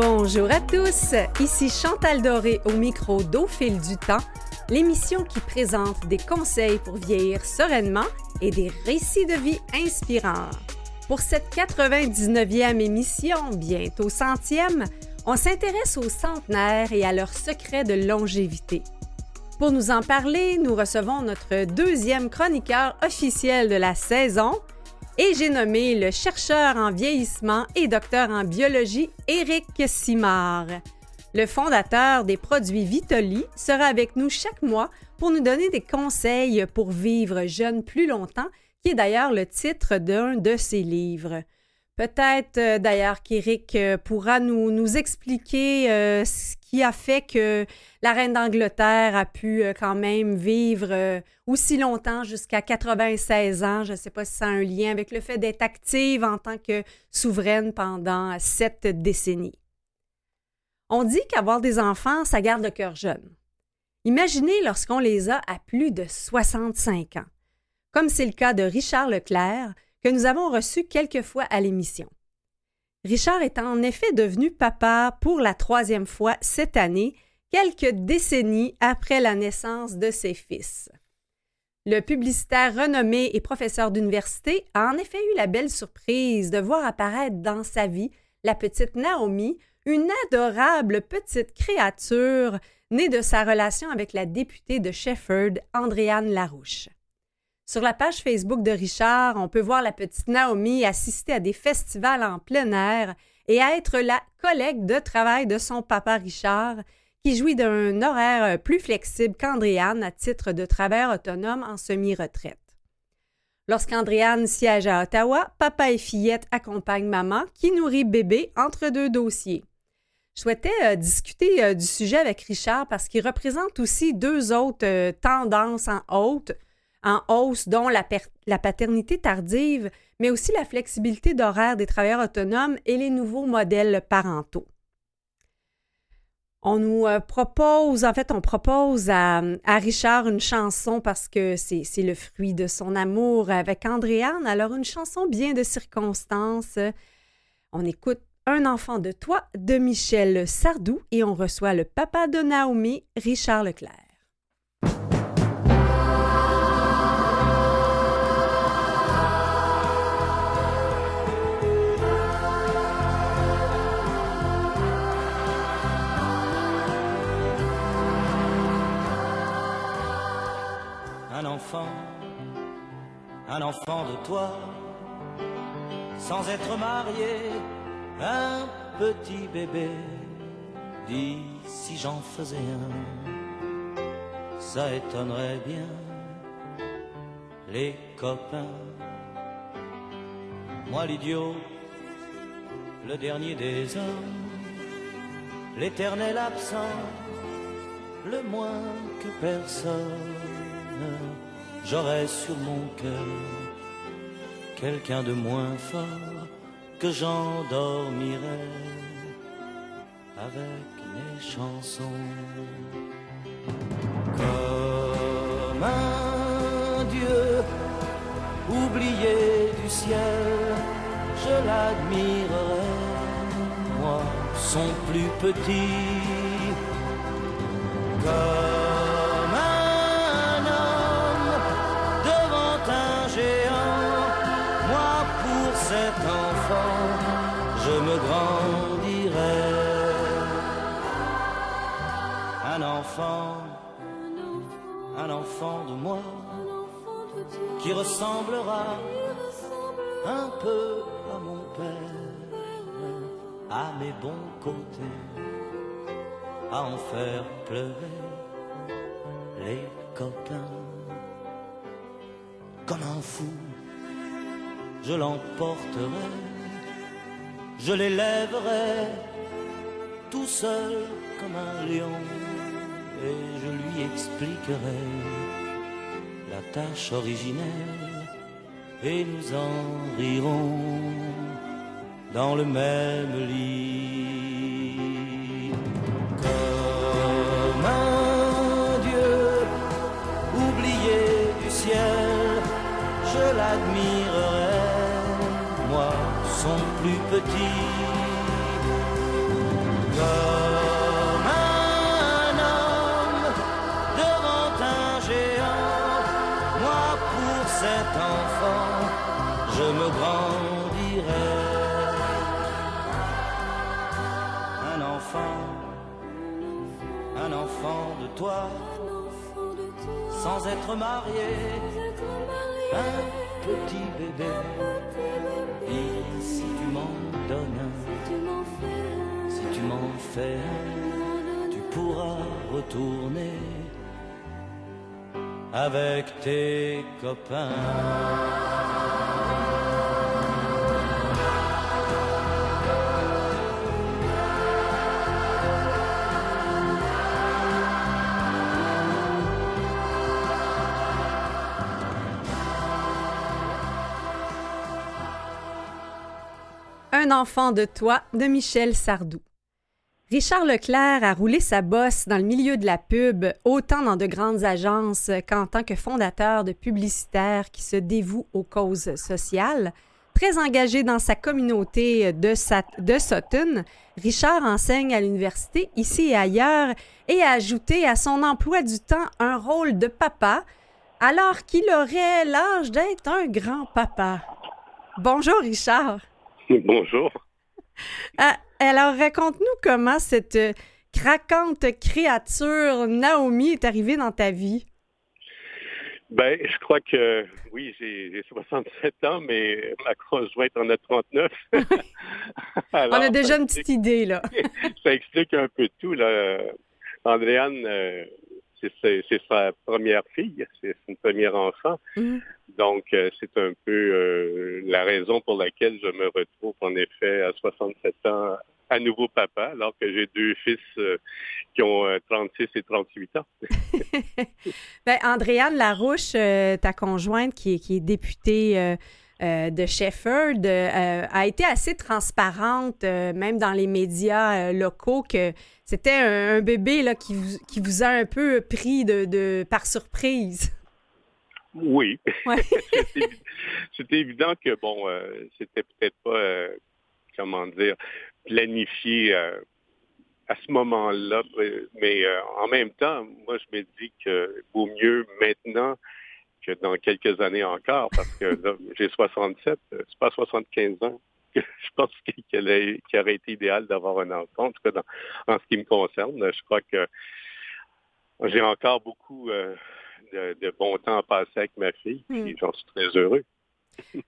Bonjour à tous, ici Chantal Doré au micro d'Au du temps, l'émission qui présente des conseils pour vieillir sereinement et des récits de vie inspirants. Pour cette 99e émission, bientôt centième, on s'intéresse aux centenaires et à leurs secrets de longévité. Pour nous en parler, nous recevons notre deuxième chroniqueur officiel de la saison, et j'ai nommé le chercheur en vieillissement et docteur en biologie Éric Simard. Le fondateur des produits Vitoli sera avec nous chaque mois pour nous donner des conseils pour vivre jeune plus longtemps, qui est d'ailleurs le titre d'un de ses livres. Peut-être euh, d'ailleurs qu'Éric euh, pourra nous, nous expliquer euh, ce qui a fait que la reine d'Angleterre a pu quand même vivre aussi longtemps, jusqu'à 96 ans. Je ne sais pas si ça a un lien avec le fait d'être active en tant que souveraine pendant sept décennies. On dit qu'avoir des enfants, ça garde le cœur jeune. Imaginez lorsqu'on les a à plus de 65 ans, comme c'est le cas de Richard Leclerc, que nous avons reçu quelques fois à l'émission. Richard est en effet devenu papa pour la troisième fois cette année, quelques décennies après la naissance de ses fils. Le publicitaire renommé et professeur d'université a en effet eu la belle surprise de voir apparaître dans sa vie la petite Naomi, une adorable petite créature née de sa relation avec la députée de Shefford, Andréane Larouche. Sur la page Facebook de Richard, on peut voir la petite Naomi assister à des festivals en plein air et être la collègue de travail de son papa Richard, qui jouit d'un horaire plus flexible qu'Andréane à titre de travailleur autonome en semi-retraite. Lorsqu'Andréane siège à Ottawa, papa et fillette accompagnent maman qui nourrit bébé entre deux dossiers. Je souhaitais euh, discuter euh, du sujet avec Richard parce qu'il représente aussi deux autres euh, tendances en haute en hausse, dont la, paternité tardive, mais aussi la flexibilité d'horaire des travailleurs autonomes et les nouveaux modèles parentaux. On nous euh, propose, en fait, on propose à, Richard une chanson parce que c'est le fruit de son amour avec Andréane. Alors, une chanson bien de circonstance. On écoute Un enfant de toi de Michel Sardou et on reçoit le papa de Naomi, Richard Leclerc. Un enfant de toi, sans être marié, un petit bébé. Dis si j'en faisais un, ça étonnerait bien les copains. Moi l'idiot, le dernier des hommes, l'éternel absent, le moins que personne j'aurais sur mon cœur quelqu'un de moins fort que j'endormirais avec mes chansons. Comme un Dieu oublié du ciel, je l'admirerais, moi, son plus petit. Un enfant de moi qui ressemblera un peu à mon père, à mes bons côtés, à en faire pleurer les copains. Comme un fou, je l'emporterai, je l'élèverai tout seul comme un lion et je lui expliquerai la tâche originelle et nous en rirons dans le même lit. Comme un Dieu oublié du ciel, je l'admirerai, moi son plus petit. cet enfant, je me grandirai. Un enfant, un enfant de toi, sans être marié, un petit bébé. Et si tu m'en donnes un, si tu m'en fais un, tu pourras retourner avec tes copains. Un enfant de toi de Michel Sardou. Richard Leclerc a roulé sa bosse dans le milieu de la pub, autant dans de grandes agences qu'en tant que fondateur de publicitaires qui se dévoue aux causes sociales. Très engagé dans sa communauté de, de Sutton, Richard enseigne à l'université ici et ailleurs et a ajouté à son emploi du temps un rôle de papa alors qu'il aurait l'âge d'être un grand-papa. Bonjour Richard. Bonjour. Ah, alors, raconte-nous comment cette euh, craquante créature Naomi est arrivée dans ta vie. Ben, je crois que oui, j'ai 67 ans, mais ma conjointe en a 39. On a déjà une petite idée, là. ça explique un peu tout, là. Andréane, euh, c'est sa première fille, c'est son premier enfant. Mm. Donc, euh, c'est un peu euh, la raison pour laquelle je me retrouve en effet à 67 ans à nouveau papa, alors que j'ai deux fils euh, qui ont 36 et 38 ans. ben, Andréane Larouche, ta conjointe qui est, députée de Shefford, a été assez transparente, même dans les médias locaux, que c'était un, bébé là, qui, vous, a un peu pris de par surprise. Oui. c'était évident que, bon, euh, c'était peut-être pas, euh, comment dire, planifié euh, à ce moment-là, mais en même temps, moi, je me dis que vaut mieux maintenant que dans quelques années encore, parce que là, j'ai 67, c'est pas 75 ans. je pense qu'il aurait été idéal d'avoir un enfant, en tout cas en ce qui me concerne. Je crois que j'ai encore beaucoup de, bon temps passé avec ma fille, puis hmm. j'en suis très heureux.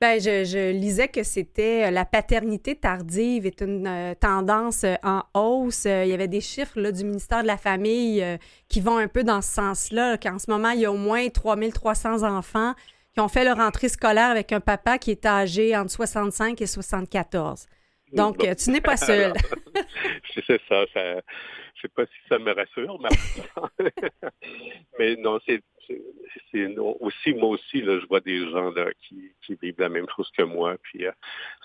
Ben, je, lisais que c'était euh, la paternité tardive est une euh, tendance euh, en hausse. il y avait des chiffres là, du ministère de la Famille qui vont un peu dans ce sens-là, qu'en ce moment, il y a au moins 3300 enfants qui ont fait leur entrée scolaire avec un papa qui est âgé entre 65 et 74. Donc, tu n'es pas seul. c'est ça, ça je sais pas si ça me rassure, mais, mais non, c'est aussi moi aussi là, je vois des gens là, qui, qui vivent la même chose que moi, puis euh,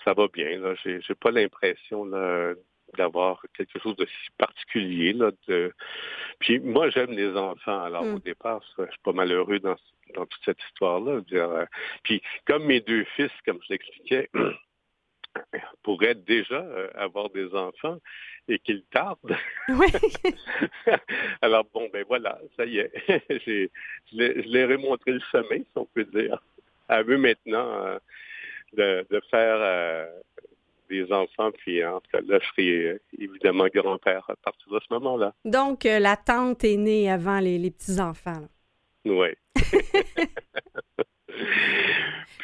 ça va bien. Là, j'ai, pas l'impression là, d'avoir quelque chose de si particulier là. De... Puis moi j'aime les enfants. Alors mm. au départ, je suis pas malheureux dans dans toute cette histoire-là. Euh, puis comme mes deux fils, comme je l'expliquais. pourraient déjà euh, avoir des enfants et qu'ils tardent. Oui. Alors bon, ben voilà, ça y est. je leur ai montré le chemin, si on peut dire. À eux maintenant euh, de, faire euh, des enfants, puis en tout cas, là, je serai évidemment grand-père à partir de ce moment-là. Donc, la tante est née avant les, petits-enfants. Oui.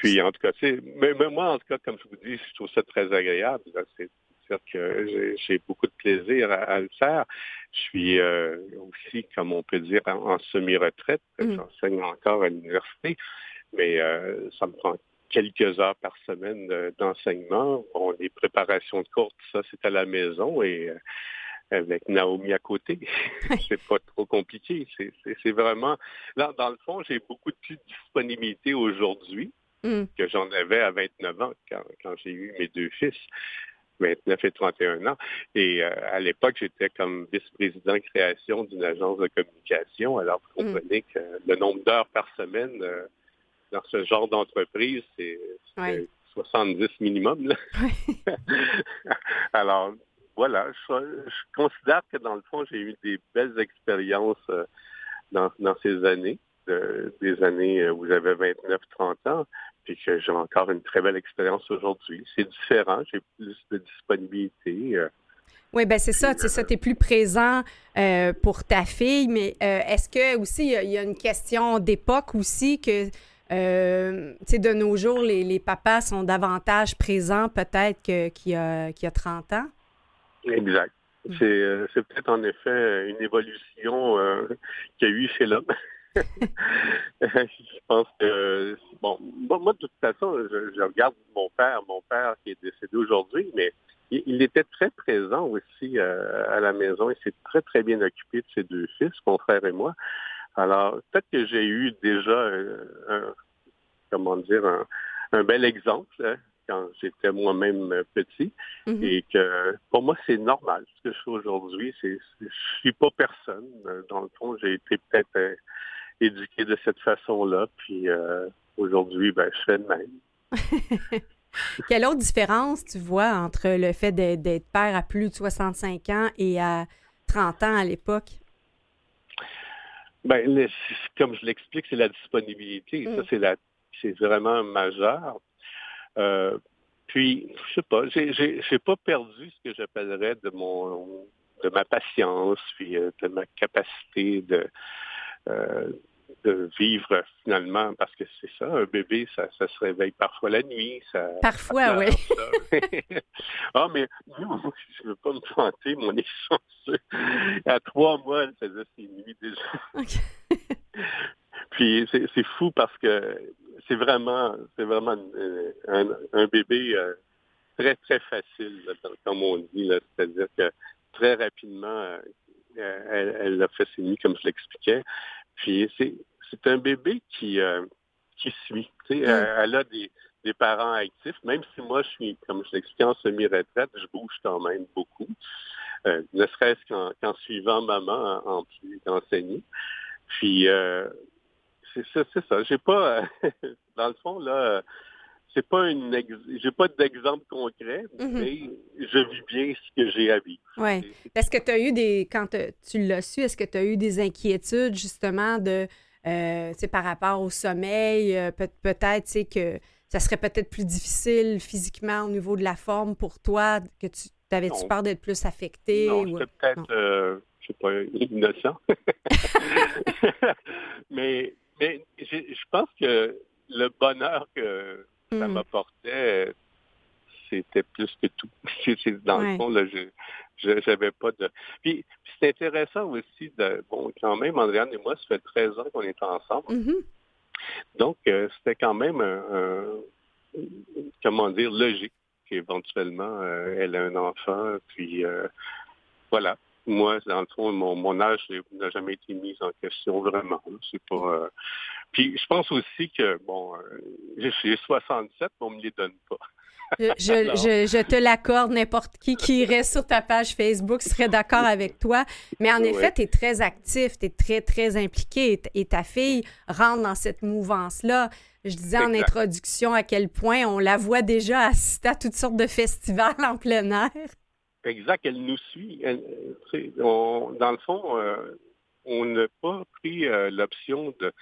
Puis, en tout cas, mais, moi, en tout cas, comme je vous dis, je trouve ça très agréable. C'est sûr que j'ai beaucoup de plaisir à, le faire. Je suis euh, aussi, comme on peut dire, en, semi-retraite. Mm. J'enseigne encore à l'université, mais euh, ça me prend quelques heures par semaine d'enseignement. Bon, les préparations de cours, ça, c'est à la maison et euh, avec Naomi à côté. c'est pas trop compliqué. C'est vraiment... Là, dans le fond, j'ai beaucoup de disponibilité aujourd'hui mm. que j'en avais à 29 ans quand, j'ai eu mes deux fils. 29 et 31 ans. Et euh, à l'époque, j'étais comme vice-président création d'une agence de communication. Alors, vous mm. comprenez que le nombre d'heures par semaine euh, dans ce genre d'entreprise, c'est 70 minimum. Alors, voilà, je, considère que dans le fond, j'ai eu des belles expériences euh, dans, ces années, des années où j'avais 29-30 ans, puis que j'ai encore une très belle expérience aujourd'hui. C'est différent, j'ai plus de disponibilité. Euh. Oui, ben c'est ça, c'est ça, tu es plus présent euh, pour ta fille, mais euh, est-ce que aussi il y, a une question d'époque aussi que euh, de nos jours, les, les, papas sont davantage présents peut-être qu'il y, a, y a 30 ans? Exact. C'est, peut-être en effet une évolution qu'il y a eu chez l'homme. je pense que, bon, moi, de toute façon, je, regarde mon père, mon père qui est décédé aujourd'hui, mais il, était très présent aussi euh, à la maison. Il s'est très, très bien occupé de ses deux fils, mon frère et moi. Alors, peut-être que j'ai eu déjà euh, un, comment dire, un, bel exemple hein, quand j'étais moi-même petit. Mm-hmm. Et que pour moi, c'est normal. Ce que je fais aujourd'hui, c'est, je suis pas personne. Dans le fond, j'ai été peut-être éduqué de cette façon-là. Puis euh, aujourd'hui, ben, je fais de même. Quelle autre différence tu vois entre le fait d'être père à plus de 65 ans et à 30 ans à l'époque? Ben, comme je l'explique, c'est la disponibilité. Ça, mm. c'est la c'est vraiment majeur. Euh, puis, je sais pas, j'ai pas perdu ce que j'appellerais de mon de ma patience, puis euh, de ma capacité de euh, de vivre finalement, parce que c'est ça, un bébé, ça, ça, se réveille parfois la nuit. Ça, parfois, oui. ah, mais je ne veux pas me vanter, mon essence. À trois mois, elle faisait ses nuits déjà. Puis c'est fou parce que c'est vraiment, c'est vraiment un, un bébé euh, très, très facile, comme on dit. C'est-à-dire que très rapidement, euh, elle, elle, a fait ses nuits comme je l'expliquais. Puis c'est un bébé qui, euh, qui suit. Mm. elle, a des, des, parents actifs. Même si moi, je suis, comme je l'expliquais, en semi-retraite, je bouge quand même beaucoup. Euh, ne serait-ce qu'en suivant maman en, plus d'enseigner. Puis euh, c'est ça, c'est ça. J'ai pas, dans le fond, là, c'est pas une j'ai pas d'exemple concret, mm-hmm. mais je vis bien ce que j'ai à vivre. Oui. Est-ce que tu as eu des quand tu l'as su, est-ce que tu as eu des inquiétudes justement de euh, par rapport au sommeil, euh, peut- être que ça serait peut-être plus difficile physiquement au niveau de la forme pour toi, que tu t'avais-tu peur d'être plus affecté? Non, ou... peut-être, euh, je sais pas, innocent. mais mais je pense que le bonheur que ça mm. m'apportait, c'était plus que tout. Dans le fond, là, je j'avais pas de. Puis, c'est intéressant aussi de. Bon, quand même, Andréane et moi, ça fait 13 ans qu'on est ensemble. Mm-hmm. Donc, euh, c'était quand même un, comment dire, logique qu'éventuellement euh, elle a un enfant. Puis euh, voilà. Moi, dans le fond, mon, mon âge n'a jamais été mis en question vraiment. C'est pas. Puis je pense aussi que, bon, euh, j'ai 67, mais on ne me les donne pas. je, je, te l'accorde, n'importe qui qui reste sur ta page Facebook serait d'accord avec toi. Mais en effet, tu es très actif, tu es très, très impliqué et ta fille rentre dans cette mouvance-là. Je disais en introduction à quel point on la voit déjà assister à toutes sortes de festivals en plein air. Exact, elle nous suit. dans le fond, euh, on n'a pas pris euh, l'option de,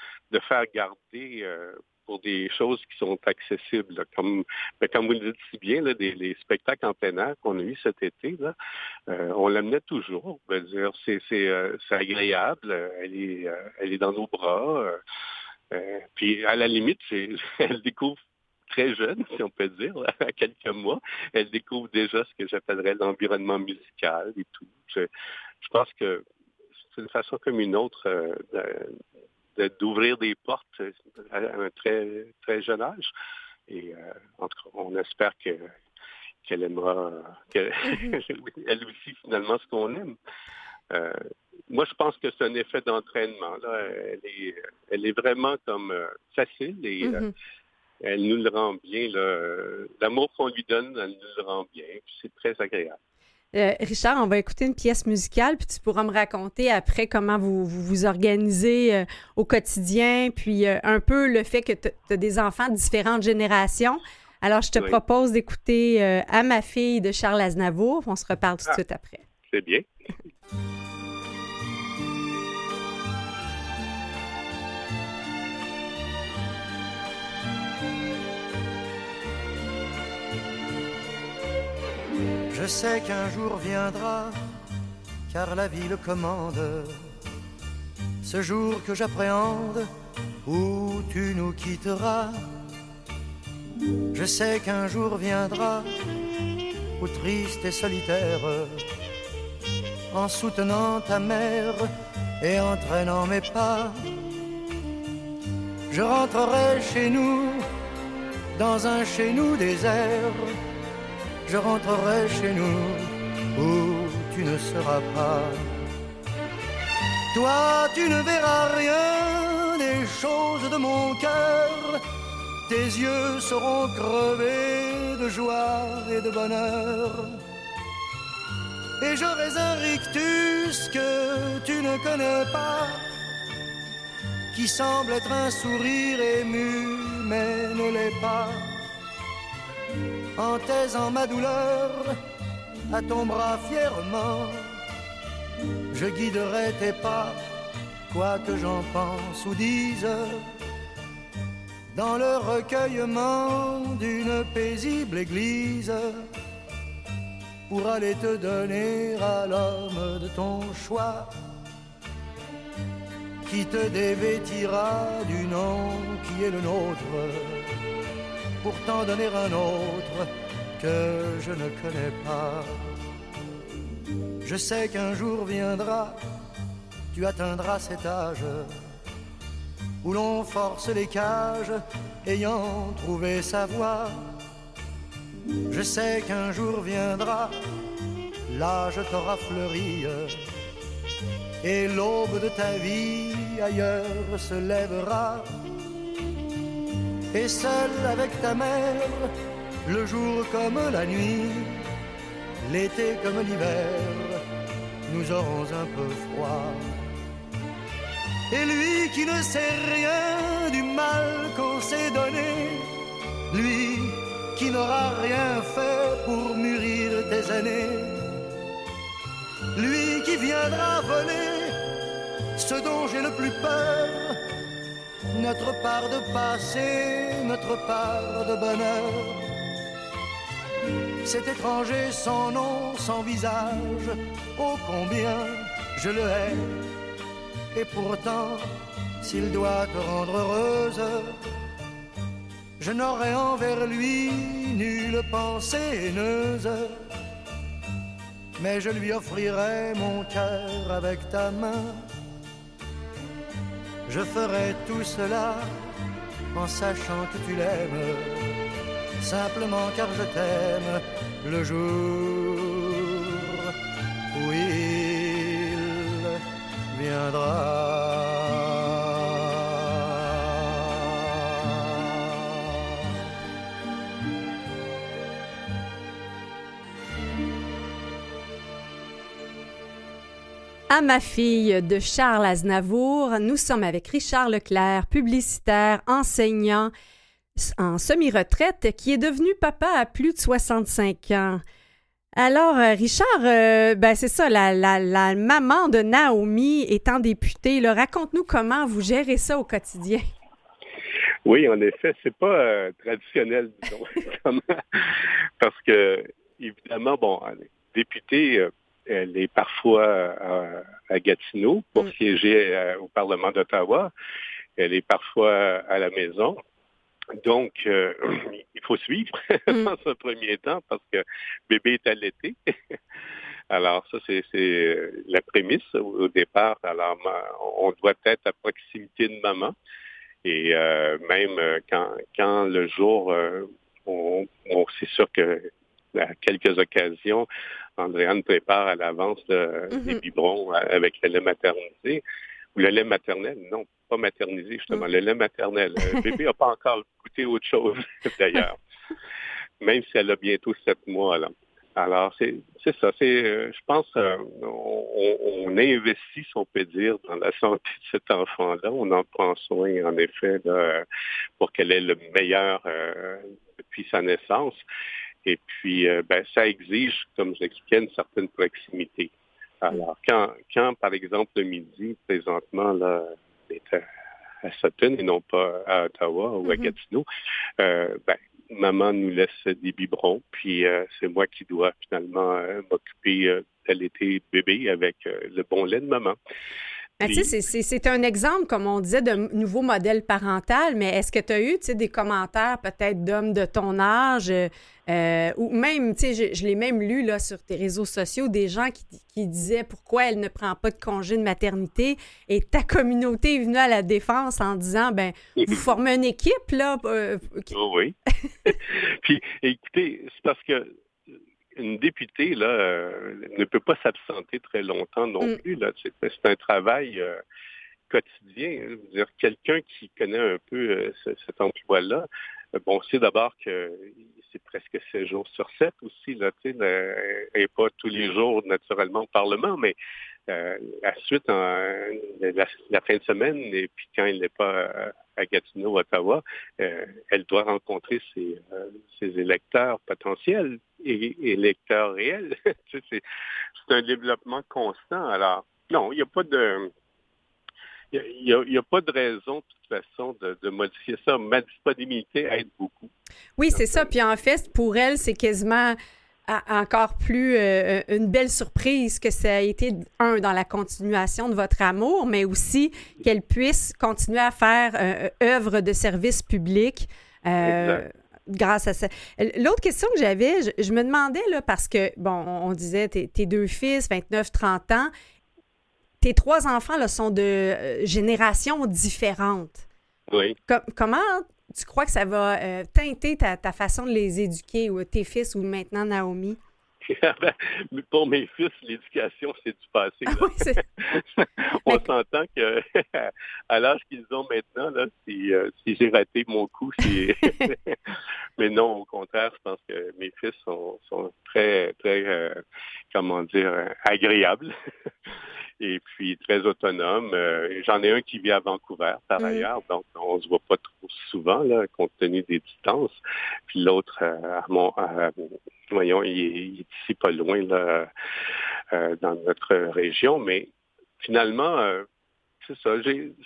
faire garder euh, pour des choses qui sont accessibles, comme, ben, comme vous le dites si bien, des, les spectacles en plein air qu'on a eu cet été, on l'amenait toujours. c'est, agréable, elle est, elle est dans nos bras. puis à la limite, elle découvre très jeune, si on peut dire, à quelques mois, elle découvre déjà ce que j'appellerais l'environnement musical et tout. Je, je pense que c'est une façon comme une autre euh, d'ouvrir des portes à un très, très jeune âge. Et euh, en tout cas, on espère que qu'elle aimera, mm-hmm. elle aussi finalement ce qu'on aime. Euh, moi, je pense que c'est un effet d'entraînement. Elle est, elle est vraiment comme facile et mm-hmm. Elle nous le rend bien. L'amour qu'on lui donne, elle nous le rend bien. C'est très agréable. Euh, Richard, on va écouter une pièce musicale, puis tu pourras me raconter après comment vous vous, organisez euh, au quotidien, puis euh, un peu le fait que tu as des enfants de différentes générations. Alors, je te propose d'écouter À ma fille de Charles Aznavour. On se reparle tout de ah. suite après. C'est bien. Je sais qu'un jour viendra, car la vie le commande. Ce jour que j'appréhende, où tu nous quitteras. Je sais qu'un jour viendra, où triste et solitaire, en soutenant ta mère et entraînant mes pas, je rentrerai chez nous, dans un chez nous désert. Je rentrerai chez nous où tu ne seras pas. Toi, tu ne verras rien des choses de mon cœur. Tes yeux seront crevés de joie et de bonheur. Et j'aurai un rictus que tu ne connais pas qui semble être un sourire ému, mais ne l'est pas. En taisant ma douleur à ton bras fièrement, je guiderai tes pas, quoi que j'en pense ou dise, dans le recueillement d'une paisible église, pour aller te donner à l'homme de ton choix qui te dévêtira du nom qui est le nôtre, pour t'en donner un autre que je ne connais pas. Je sais qu'un jour viendra, tu atteindras cet âge où l'on force les cages ayant trouvé sa voie. Je sais qu'un jour viendra, l'âge t'aura fleuri et l'aube de ta vie ailleurs se lèvera. Et seul avec ta mère, le jour comme la nuit, l'été comme l'hiver, nous aurons un peu froid. Et lui qui ne sait rien du mal qu'on s'est donné, lui qui n'aura rien fait pour mûrir tes années, lui qui viendra voler ce dont j'ai le plus peur, notre part de passé, notre part de bonheur. Cet étranger sans nom, sans visage, ô combien je le hais. Et pourtant, s'il doit te rendre heureuse, je n'aurai envers lui nulle pensée haineuse. Mais je lui offrirai mon cœur avec ta main je ferai tout cela en sachant que tu l'aimes, simplement car je t'aime le jour où il viendra. À ma fille de Charles Aznavour, nous sommes avec Richard Leclerc, publicitaire, enseignant en semi-retraite, qui est devenu papa à plus de 65 ans. Alors, euh, Richard, euh, ben c'est ça, la, maman de Naomi étant députée, raconte-nous comment vous gérez ça au quotidien. Oui, en effet, c'est pas euh, traditionnel, disons, parce que, évidemment, bon, député, elle est parfois à, Gatineau pour mm. siéger euh, au Parlement d'Ottawa. Elle est parfois à la maison. Donc, euh, il faut suivre mm. dans ce premier temps parce que bébé est allaité. Alors, ça, c'est la prémisse au départ. Alors, on doit être à proximité de maman. Et euh, même quand, quand le jour, on, on c'est sûr que à quelques occasions, Andréane prépare à l'avance mm-hmm. des biberons avec le lait maternisé. Ou le lait maternel, non, pas maternisé, justement, le lait maternel. Le bébé n'a pas encore goûté autre chose, d'ailleurs, même si elle a bientôt sept mois. Là. Alors, c'est ça. C'est, euh, je pense, euh, on, investit, si on peut dire, dans la santé de cet enfant-là. On en prend soin, en effet, pour qu'elle ait le meilleur euh, depuis sa naissance. Et puis, euh, ben, ça exige, comme je l'expliquais, une certaine proximité. Alors, quand, quand, par exemple, le midi, présentement, là, est à, Sutton et non pas à Ottawa ou à mm-hmm. Gatineau, euh, ben, maman nous laisse des biberons, puis c'est moi qui dois finalement m'occuper d'allaiter bébé avec le bon lait de maman. Ben, c'est un exemple, comme on disait, de nouveau modèle parental, mais est-ce que tu as eu des commentaires peut-être d'hommes de ton âge euh, ou même, je, je l'ai même lu là, sur tes réseaux sociaux, des gens qui, disaient pourquoi elle ne prend pas de congé de maternité et ta communauté est venue à la défense en disant ben vous formez une équipe là. Euh, oh oui. Puis écoutez, c'est parce que une députée là, euh, ne peut pas s'absenter très longtemps non mm. plus. Là. C'est, un travail euh, quotidien. Hein. dire, quelqu'un qui connaît un peu euh, cet emploi-là, bon, c'est d'abord que c'est presque 7 jours sur 7 aussi, là, et pas tous les jours naturellement au Parlement, mais la suite, en, la, fin de semaine, et puis quand il n'est pas à Gatineau, Ottawa, elle doit rencontrer ses, ses électeurs potentiels et, électeurs réels. c'est un développement constant. Alors, non, il n'y a pas de... Il n'y a, pas de raison, de toute façon, de, modifier ça. Ma disponibilité aide beaucoup. Oui, c'est ça. Puis en fait, pour elle, c'est quasiment encore plus euh, une belle surprise que ça a été, un, dans la continuation de votre amour, mais aussi qu'elle puisse continuer à faire euh, œuvre de service public. Euh, grâce à ça. L'autre question que j'avais, je, me demandais, là, parce que, bon, on, disait, tes, deux fils, 29, 30 ans, tes trois enfants là, sont de générations différentes. Oui. comment tu crois que ça va euh, teinter ta, ta, façon de les éduquer, ou tes fils, ou maintenant Naomi? pour mes fils, l'éducation, c'est du passé. Ah On s'entend que à l'âge qu'ils ont maintenant, là, si, euh, j'ai raté mon coup, mais non, au contraire, je pense que mes fils sont, très, très, euh, comment dire, agréables. et puis très autonomes. Euh, j'en ai un qui vit à Vancouver, par mm. ailleurs, donc on se voit pas trop souvent, là, compte tenu des distances. Puis l'autre, à mon, voyons, il, est ici pas loin là, euh, dans notre région, mais finalement, euh, c'est ça.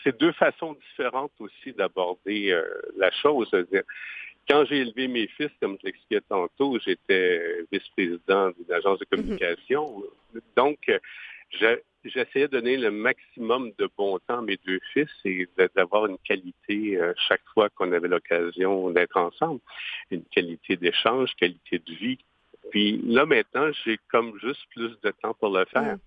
C'est deux façons différentes aussi d'aborder euh, la chose. quand j'ai élevé mes fils, comme je l'expliquais tantôt, j'étais vice-président d'une agence de mm-hmm. communication. Donc, j'essayais de donner le maximum de bon temps à mes deux fils et d'avoir une qualité chaque fois qu'on avait l'occasion d'être ensemble. Une qualité d'échange, qualité de vie, puis là, maintenant, j'ai comme juste plus de temps pour le faire. Mm.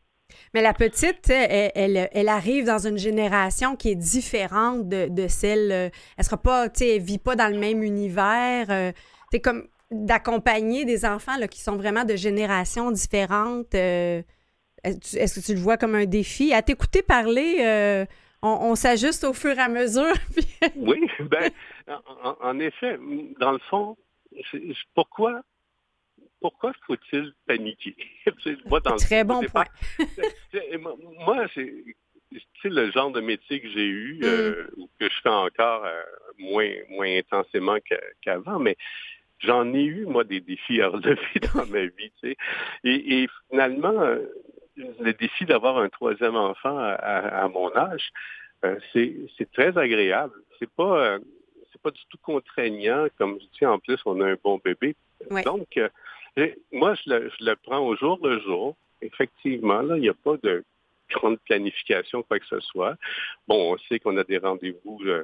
Mais la petite, elle, elle, arrive dans une génération qui est différente de, celle. Euh, elle sera pas, tu sais, elle vit pas dans le même univers. euh, comme d'accompagner des enfants là, qui sont vraiment de générations différentes. Euh, est-ce que tu le vois comme un défi? À t'écouter parler, on, s'ajuste au fur et à mesure. oui, ben, en, effet, dans le fond, pourquoi pourquoi faut-il paniquer? Très bon point. moi, c'est le genre de métier que j'ai eu, mm. euh, que je fais encore euh, moins, moins intensément qu'avant, mais j'en ai eu, moi, des défis à relever dans ma vie. Et, finalement, euh, le défi d'avoir un troisième enfant à, mon âge, c'est très agréable. C'est pas c'est pas du tout contraignant. Comme je dis, en plus, on a un bon bébé. Donc, moi, je le, prends au jour le jour. Effectivement, là, il n'y a pas de grande planification, quoi que ce soit. Bon, on sait qu'on a des rendez-vous euh,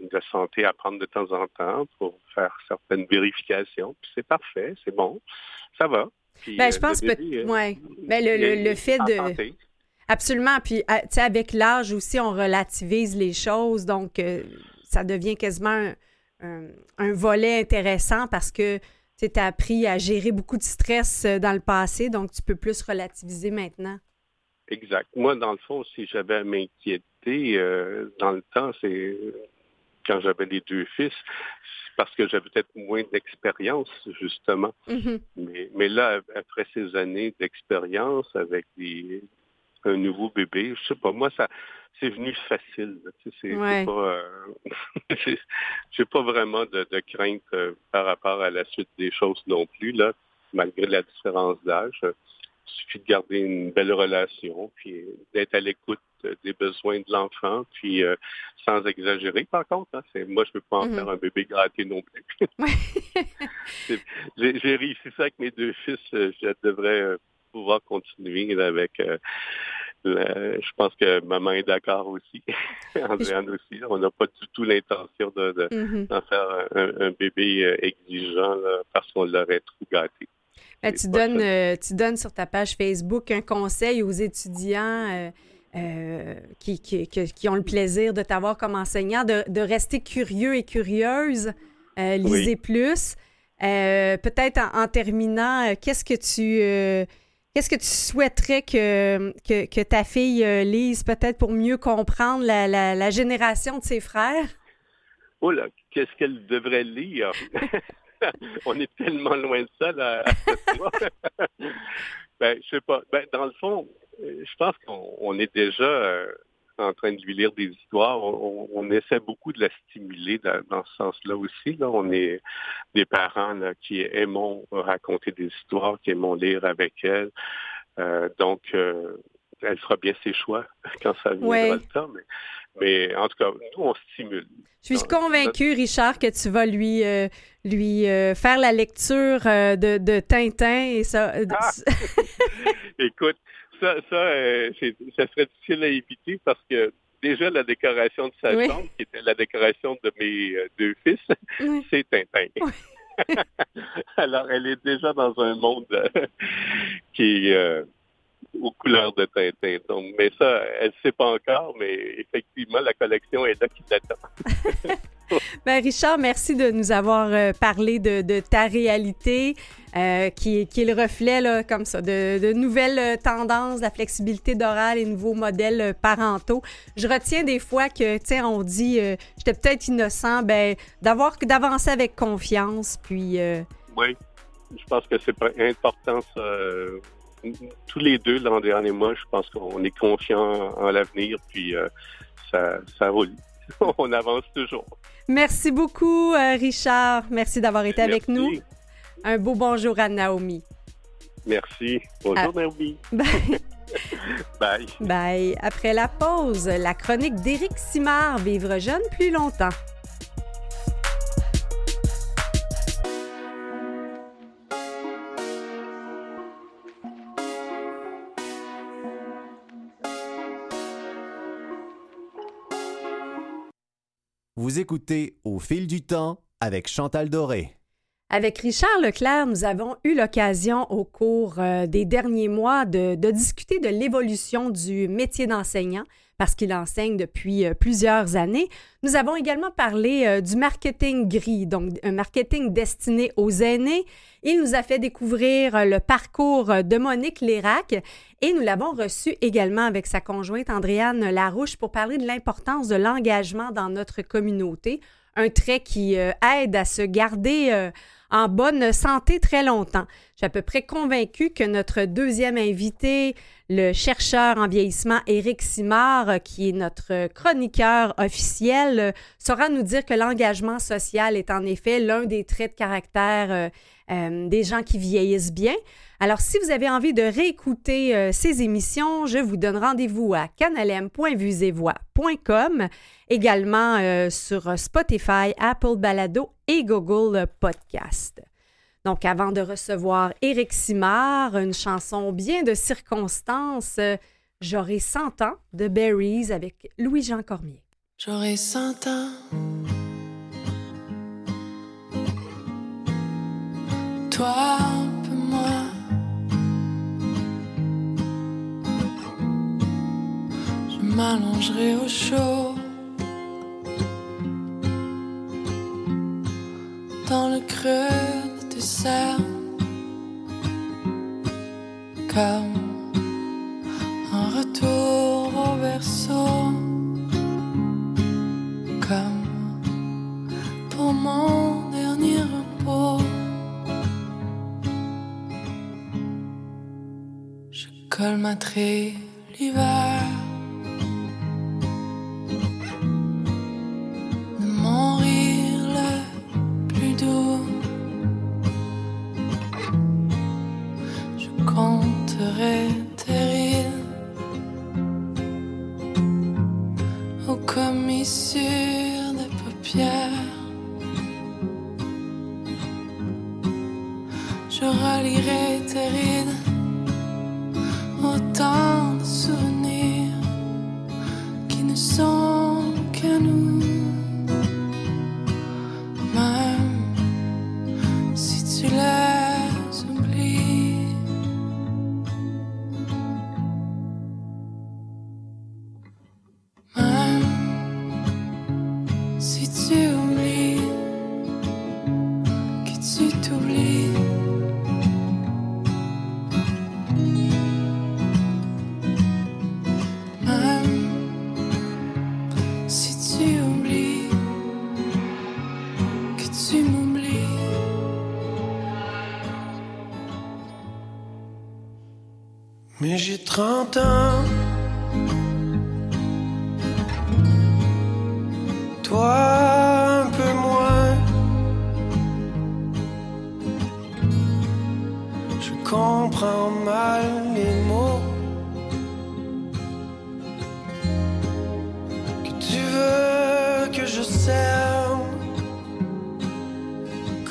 de santé à prendre de temps en temps pour faire certaines vérifications. C'est parfait, c'est bon, ça va. ben, je euh, pense que, euh, ouais. ben, le, le, fait de... Absolument. Puis, tu sais, avec l'âge aussi, on relativise les choses. Donc, ça devient quasiment un, volet intéressant parce que tu as appris à gérer beaucoup de stress euh, dans le passé, donc tu peux plus relativiser maintenant. Exact. Moi, dans le fond, si j'avais à m'inquiéter, euh, dans le temps, c'est quand j'avais les deux fils, parce que j'avais peut-être moins d'expérience, justement. Mm-hmm. mais, mais, là, après ces années d'expérience avec des, un nouveau bébé, je sais pas, moi, ça, c'est venu facile. Tu sais, c'est pas, euh, j'ai pas vraiment de, crainte euh, par rapport à la suite des choses non plus là, malgré la différence d'âge. Il suffit de garder une belle relation, puis d'être à l'écoute des besoins de l'enfant, puis sans exagérer par contre. Hein, moi, je ne peux pas en mm-hmm. faire un bébé gratté non plus. J'ai réussi ça avec mes deux fils. Je devrais pouvoir continuer avec je pense que maman est d'accord aussi. Andréane aussi. On n'a pas du tout l'intention de, mm-hmm. d'en faire un, bébé euh, exigeant parce qu'on l'aurait trop gâté. Ben, tu, donnes, euh, tu donnes sur ta page Facebook un conseil aux étudiants euh, qui, qui, ont le plaisir de t'avoir comme enseignant, de, rester curieux et curieuse. lisez plus. Peut-être en, terminant, qu'est-ce que tu Qu'est-ce que tu souhaiterais que, que, ta fille euh, lise peut-être pour mieux comprendre la, génération de ses frères? Oh là, qu'est-ce qu'elle devrait lire? On est tellement loin de ça, là. ben, je sais pas. Ben, dans le fond, euh, je pense qu'on est déjà euh, en train de lui lire des histoires. On, essaie beaucoup de la stimuler dans, ce sens-là aussi. Là. On est des parents qui aimons raconter des histoires, qui aimons lire avec elle. Euh, donc, euh, elle fera bien ses choix quand ça viendra le temps. Mais, en tout cas, nous, on stimule. Je suis convaincue, Richard, que tu vas lui, euh, lui faire la lecture de, Tintin et ça. Ah! Écoute, ça, ça, euh, ça serait difficile à éviter parce que déjà la décoration de sa chambre, qui était la décoration de mes euh, deux fils, c'est Tintin. Alors, elle est déjà dans un monde euh, qui est aux couleurs de Tintin. Donc, mais ça, elle ne sait pas encore, mais effectivement, la collection est là qui l'attend. Richard, merci de nous avoir euh, parlé de, ta réalité. Euh, qui, est le reflet, comme ça, de, nouvelles euh, tendances, la flexibilité d'oral et nouveaux modèles parentaux. Je retiens des fois que, sais, on dit, j'étais peut-être innocent, ben, d'avoir, d'avancer avec confiance, puis... Oui, je pense que c'est important, tous les deux, dans les derniers mois, je pense qu'on est confiant en l'avenir, puis ça, ça roule. on avance toujours. Merci beaucoup, euh, Richard. Merci d'avoir été avec nous. Un beau bonjour à Naomi. Merci. Bonjour. Naomi. Bye. Bye. Bye. Après la pause, la chronique d'Éric Simard, Vivre jeune plus longtemps. Vous écoutez Au fil du temps avec Chantal Doré. Avec Richard Leclerc, nous avons eu l'occasion au cours euh, des derniers mois de, discuter de l'évolution du métier d'enseignant parce qu'il enseigne depuis euh, plusieurs années. Nous avons également parlé euh, du marketing gris, donc un marketing destiné aux aînés. Il nous a fait découvrir le parcours de Monique Lérac et nous l'avons reçu également avec sa conjointe Andréane Larouche pour parler de l'importance de l'engagement dans notre communauté, un trait qui euh, aide à se garder euh, en bonne santé très longtemps. Je suis à peu près convaincue que notre deuxième invité, le chercheur en vieillissement Éric Simard, qui est notre chroniqueur officiel, saura nous dire que l'engagement social est en effet l'un des traits de caractère euh, des gens qui vieillissent bien. Alors, si vous avez envie de réécouter euh, ces émissions, je vous donne rendez-vous à canalem.vusevoix.com, également euh, sur Spotify, Apple Balado et Google Podcast. Donc, avant de recevoir Éric Simard, une chanson bien de circonstance, J'aurai 100 ans de Berries avec Louis-Jean Cormier. J'aurai 100 ans. Toi m'allongerai au chaud dans le creux de tes cernes comme un retour au berceau comme pour mon dernier repos. Je colmaterai l'hiver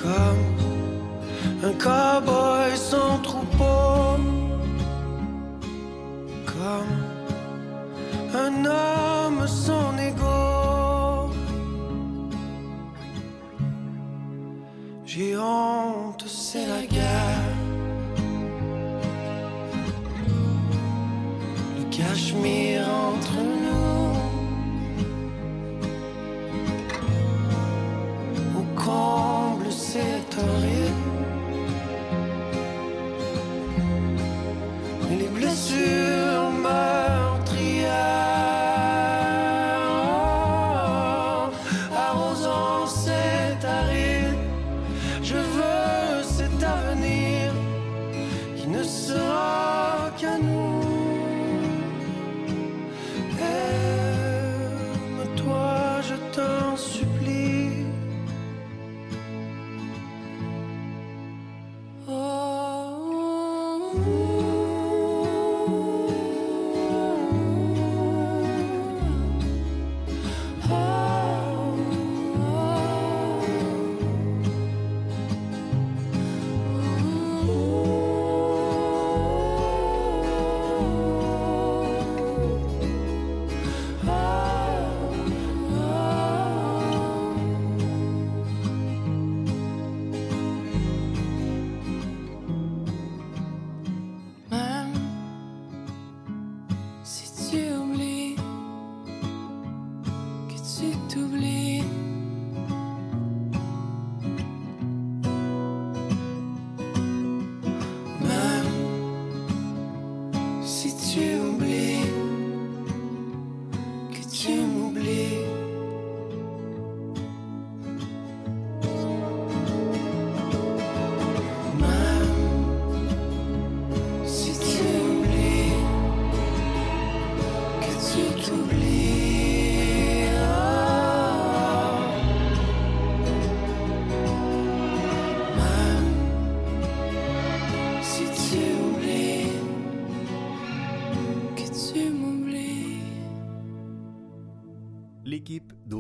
comme un cowboy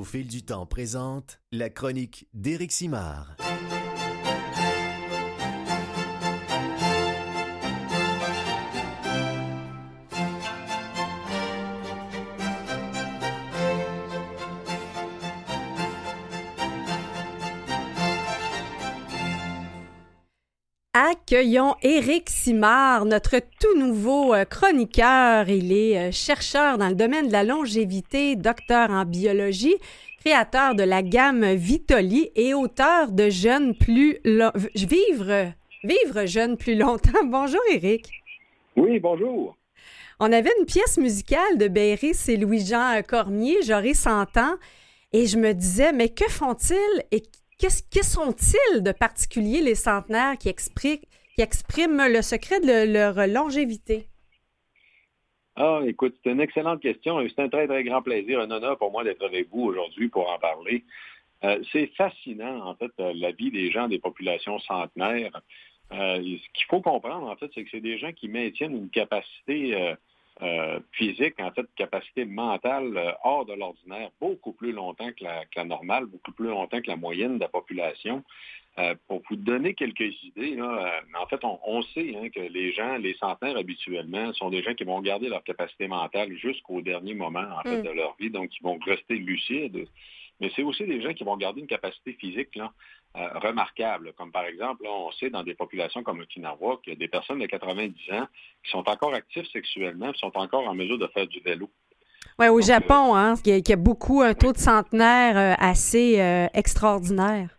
fil du temps présente la chronique d'Éric Simard. Accueillons Éric Simard, notre tout nouveau euh, chroniqueur. Il est euh, chercheur dans le domaine de la longévité, docteur en biologie, créateur de la gamme Vitoli et auteur de Jeunes plus lo- vivre vivre jeune plus longtemps. Bonjour Éric. Oui, bonjour. On avait une pièce musicale de Béris et Louis-Jean Cormier, J'aurai 100 ans, et je me disais, mais que font-ils et qu'est-ce que sont-ils de particulier, les centenaires, qui, expriment, qui expriment le secret de le- leur longévité? Ah, écoute, c'est une excellente question et c'est un très, très grand plaisir, un honneur pour moi d'être avec vous aujourd'hui pour en parler. Euh, c'est fascinant, en fait, euh, la vie des gens des populations centenaires. Euh, ce qu'il faut comprendre, en fait, c'est que c'est des gens qui maintiennent une capacité physique, en fait, capacité mentale hors de l'ordinaire, beaucoup plus longtemps que la, normale, beaucoup plus longtemps que la moyenne de la population. Pour vous donner quelques idées, en fait, on, sait hein, que les gens, les centenaires habituellement, sont des gens qui vont garder leur capacité mentale jusqu'au dernier moment en fait, mm. de leur vie, donc ils vont rester lucides. Mais c'est aussi des gens qui vont garder une capacité physique là, euh, remarquable. Comme par exemple, on sait dans des populations comme Okinawa qu'il y a des personnes de 90 ans qui sont encore actifs sexuellement, qui sont encore en mesure de faire du vélo. Oui, au Japon, hein, il y, a, beaucoup un taux de centenaire euh, assez euh, extraordinaire.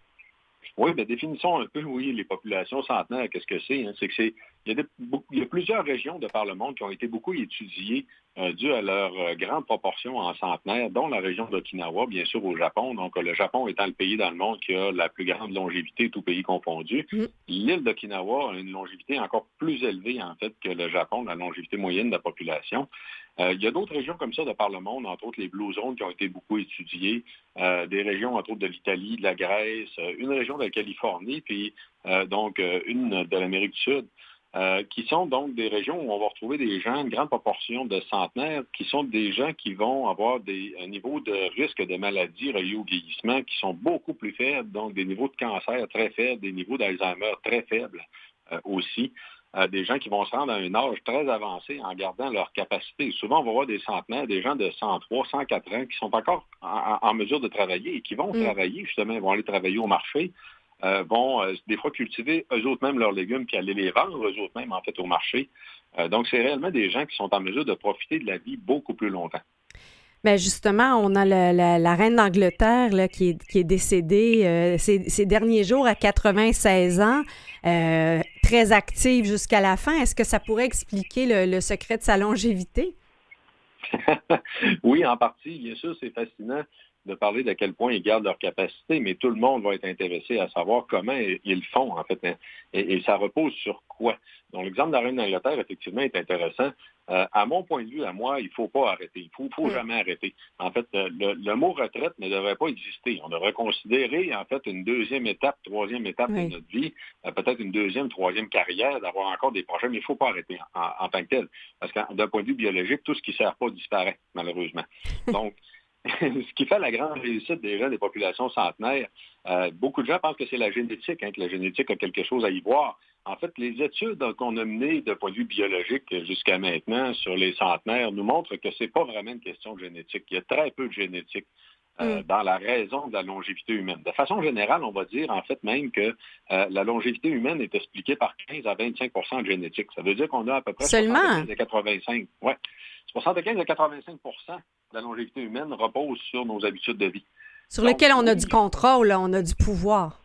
Oui, mais définissons un peu, oui, les populations centenaires, qu'est-ce que c'est? Hein? C'est que c'est. Il y, a plusieurs régions de par le monde qui ont été beaucoup étudiées euh, dû à leur euh, grande proportion en centenaire, dont la région d'Okinawa, bien sûr, au Japon. Donc, le Japon étant le pays dans le monde qui a la plus grande longévité, tout pays confondu. Mm. L'île d'Okinawa a une longévité encore plus élevée, en fait, que le Japon, la longévité moyenne de la population. Euh, il y a d'autres régions comme ça de par le monde, entre autres les Blue Zones qui ont été beaucoup étudiées, des régions entre autres de l'Italie, de la Grèce, une région de la Californie, puis donc une de l'Amérique du Sud. Euh, qui sont donc des régions où on va retrouver des gens, une grande proportion de centenaires, qui sont des gens qui vont avoir des niveaux de risque de maladies reliées au vieillissement qui sont beaucoup plus faibles, donc des niveaux de cancer très faibles, des niveaux d'Alzheimer très faibles euh, aussi. Euh, des gens qui vont se rendre à un âge très avancé en gardant leur capacité. Souvent, on va voir des centenaires, des gens de 103, 104 ans qui sont encore en, mesure de travailler et qui vont mm. travailler, justement, vont aller travailler au marché, euh, vont euh, des fois cultiver eux autres mêmes leurs légumes puis aller les vendre eux autres mêmes en fait au marché. Donc c'est réellement des gens qui sont en mesure de profiter de la vie beaucoup plus longtemps. Bien, justement, on a la, reine d'Angleterre qui, est, qui est décédée ces, derniers jours à 96 ans, très active jusqu'à la fin. Est-ce que ça pourrait expliquer le secret de sa longévité? oui, en partie. Bien sûr, c'est fascinant de parler de quel point ils gardent leur capacité, mais tout le monde va être intéressé à savoir comment ils le font, en fait, hein. et, ça repose sur quoi? Donc, l'exemple de la Reine d'Angleterre, effectivement, est intéressant. Euh, à mon point de vue, à moi, il ne faut pas arrêter. Il ne faut, mm. jamais arrêter. En fait, euh, le, mot retraite ne devrait pas exister. On devrait considérer, en fait, une deuxième étape, troisième étape de notre vie, euh, peut-être une deuxième, troisième carrière, d'avoir encore des projets, mais il ne faut pas arrêter en, en, tant que tel. Parce que d'un point de vue biologique, tout ce qui ne sert pas disparaît, malheureusement. Donc, ce qui fait la grande réussite déjà des populations centenaires, euh, beaucoup de gens pensent que c'est la génétique, hein, que la génétique a quelque chose à y voir. En fait, les études qu'on a menées de point de vue biologique jusqu'à maintenant sur les centenaires nous montrent que ce n'est pas vraiment une question de génétique. Il y a très peu de génétique. Euh, mm. dans la raison de la longévité humaine. De façon générale, on va dire en fait même que euh, la longévité humaine est expliquée par 15 à 25 de génétique. Ça veut dire qu'on a à peu près Seulement? 75 à 85. Ouais. 75 à 85 de la longévité humaine repose sur nos habitudes de vie. Sur lesquelles on a du contrôle, on a du pouvoir.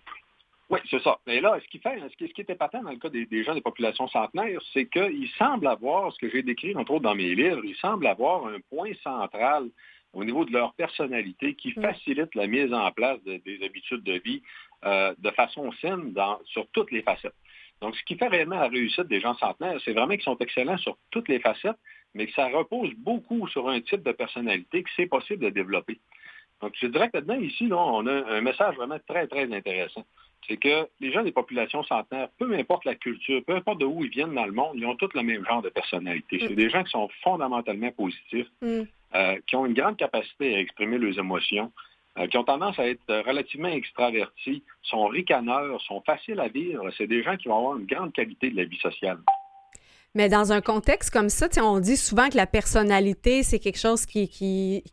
Oui, c'est ça. Et là, ce qui fait, ce qui, est épatant dans le cas des, gens des populations centenaires, c'est qu'ils semblent avoir, ce que j'ai décrit entre autres dans mes livres, ils semblent avoir un point central au niveau de leur personnalité qui mm. facilite la mise en place des habitudes de vie euh, de façon saine sur toutes les facettes. Donc, ce qui fait réellement la réussite des gens centenaires, c'est vraiment qu'ils sont excellents sur toutes les facettes, mais que ça repose beaucoup sur un type de personnalité que c'est possible de développer. Donc, je dirais que là-dedans, ici, là, on a un message vraiment très, très intéressant. C'est que les gens des populations centenaires, peu importe la culture, peu importe de où ils viennent dans le monde, ils ont tous le même genre de personnalité. C'est mm. des gens qui sont fondamentalement positifs, mm. euh, qui ont une grande capacité à exprimer leurs émotions, euh, qui ont tendance à être relativement extravertis, sont ricaneurs, sont faciles à vivre. C'est des gens qui vont avoir une grande qualité de la vie sociale. Mais dans un contexte comme ça, on dit souvent que la personnalité, c'est quelque chose qui,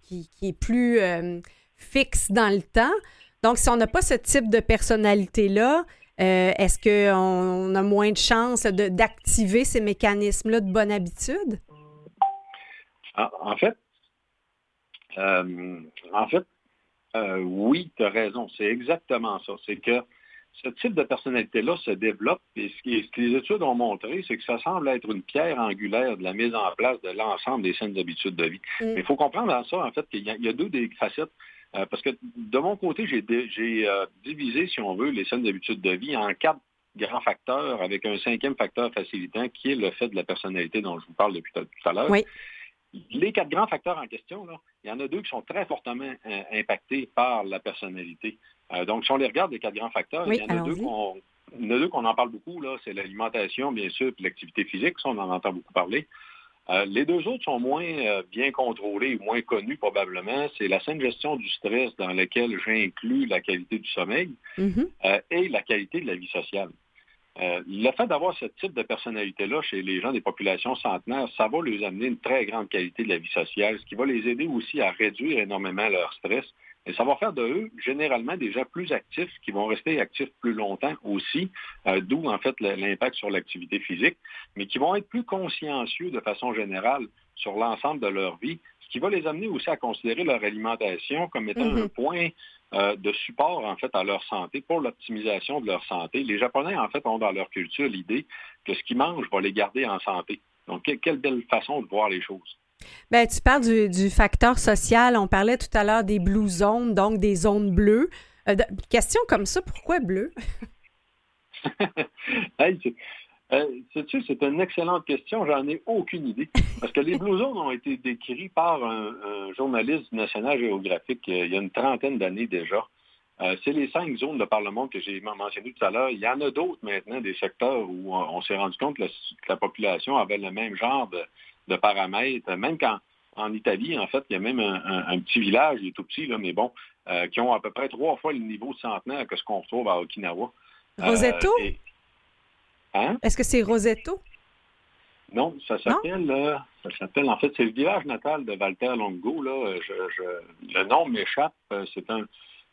est plus euh, fixe dans le temps. Donc, si on n'a pas ce type de personnalité-là, euh, est-ce qu'on a moins de chances d'activer ces mécanismes-là de bonne habitude? En, fait, euh, en fait, oui, tu as raison. C'est exactement ça. C'est que ce type de personnalité-là se développe et ce, que les études ont montré, c'est que ça semble être une pierre angulaire de la mise en place de l'ensemble des saines habitudes de vie. Mm. Mais il faut comprendre dans ça, en fait, qu'il y, a deux des facettes. Euh, parce que de mon côté, j'ai euh, divisé, si on veut, les saines habitudes de vie en quatre grands facteurs avec un cinquième facteur facilitant qui est le fait de la personnalité dont je vous parle depuis tout à l'heure. Les quatre grands facteurs en question, il y en a deux qui sont très fortement euh, impactés par la personnalité. Euh, donc, si on les regarde, les quatre grands facteurs, il y en a deux qu'on deux qu'on en parle beaucoup, là, c'est l'alimentation, bien sûr, puis l'activité physique, ça, on en entend beaucoup parler. Euh, les deux autres sont moins euh, bien contrôlés, moins connus probablement. C'est la saine gestion du stress dans laquelle j'inclus la qualité du sommeil Mhm. euh, et la qualité de la vie sociale. Le fait d'avoir ce type de personnalité-là chez les gens des populations centenaires, ça va leur amener une très grande qualité de la vie sociale, ce qui va les aider aussi à réduire énormément leur stress. Et ça va faire de eux, généralement, des gens plus actifs, qui vont rester actifs plus longtemps aussi, euh, d'où en fait l'impact sur l'activité physique, mais qui vont être plus consciencieux de façon générale sur l'ensemble de leur vie, ce qui va les amener aussi à considérer leur alimentation comme étant un point euh, de support en fait à leur santé, pour l'optimisation de leur santé. Les Japonais, en fait, ont dans leur culture l'idée que ce qu'ils mangent va les garder en santé. Donc, que- quelle belle façon de voir les choses. Ben, tu parles du, facteur social. On parlait tout à l'heure des blue zones, donc des zones bleues. Euh, question comme ça, pourquoi bleu? Hey, euh, c'est une excellente question. J'en ai aucune idée. Parce que les Blue Zones ont été décrits par un, journaliste du National Géographique euh, il y a une trentaine d'années déjà. C'est les cinq zones de par le monde que j'ai mentionnées tout à l'heure. Il y en a d'autres maintenant, des secteurs où on, s'est rendu compte que la population avait le même genre de, de paramètres. Même quand en Italie, en fait, il y a même un, un- un petit village, il est tout petit, là, mais bon, euh, qui ont à peu près trois fois le niveau centenaire que ce qu'on retrouve à Okinawa. Euh, Rosetto? et- Hein? Est-ce que c'est Rosetto? Non, ça s'appelle, euh, ça s'appelle, en fait, c'est le village natal de Walter Longo. Là. Je, je- le nom m'échappe. Euh, C'est un,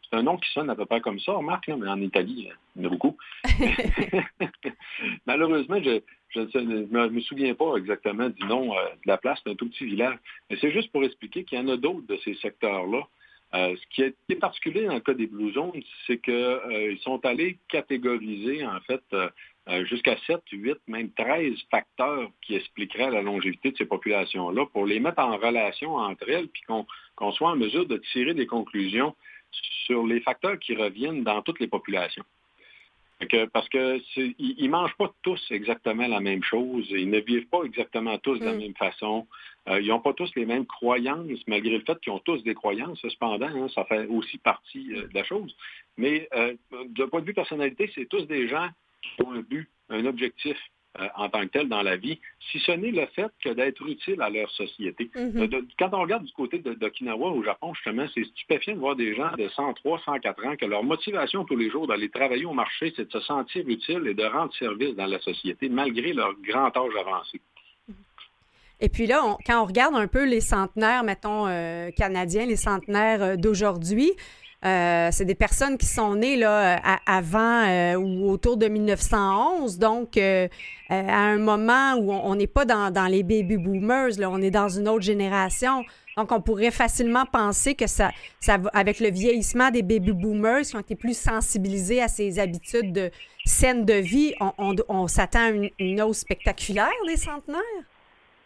c'est un nom qui sonne à peu près comme ça, remarque, là, mais en Italie, il y en a beaucoup. Malheureusement, je je ne me, souviens pas exactement du nom euh, de la place, c'est un tout petit village. Mais c'est juste pour expliquer qu'il y en a d'autres de ces secteurs-là. Euh, ce qui est particulier dans le cas des Blue Zones, c'est qu'ils sont allés catégoriser, en fait, euh, euh, jusqu'à 7, 8, même 13 facteurs qui expliqueraient la longévité de ces populations-là pour les mettre en relation entre elles, puis qu'on soit en mesure de tirer des conclusions sur les facteurs qui reviennent dans toutes les populations. Que- parce que ils ne mangent pas tous exactement la même chose, ils ne vivent pas exactement tous de la Mm. même façon, Euh, ils n'ont pas tous les mêmes croyances, malgré le fait qu'ils ont tous des croyances, cependant, hein, ça fait aussi partie euh, de la chose. Mais euh, d'un point de vue personnalité, c'est tous des gens qui ont un but, un objectif euh, en tant que tel dans la vie, si ce n'est le fait que d'être utile à leur société. Mhm. Euh, de- quand on regarde du côté d'Okinawa au Japon, justement, c'est stupéfiant de voir des gens de 103, 104 ans que leur motivation tous les jours d'aller travailler au marché, c'est de se sentir utile et de rendre service dans la société, malgré leur grand âge avancé. Et puis là, on- quand on regarde un peu les centenaires, mettons, euh, canadiens, les centenaires d'aujourd'hui, euh, c'est des personnes qui sont nées là, à- avant euh, ou autour de 1911. Donc, euh, euh, à un moment où on n'est pas dans, les baby boomers, là, on est dans une autre génération. Donc, on pourrait facilement penser que ça, avec le vieillissement des baby boomers qui ont été plus sensibilisés à ces habitudes de saines de vie, on, s'attend à une, une hausse spectaculaire des centenaires?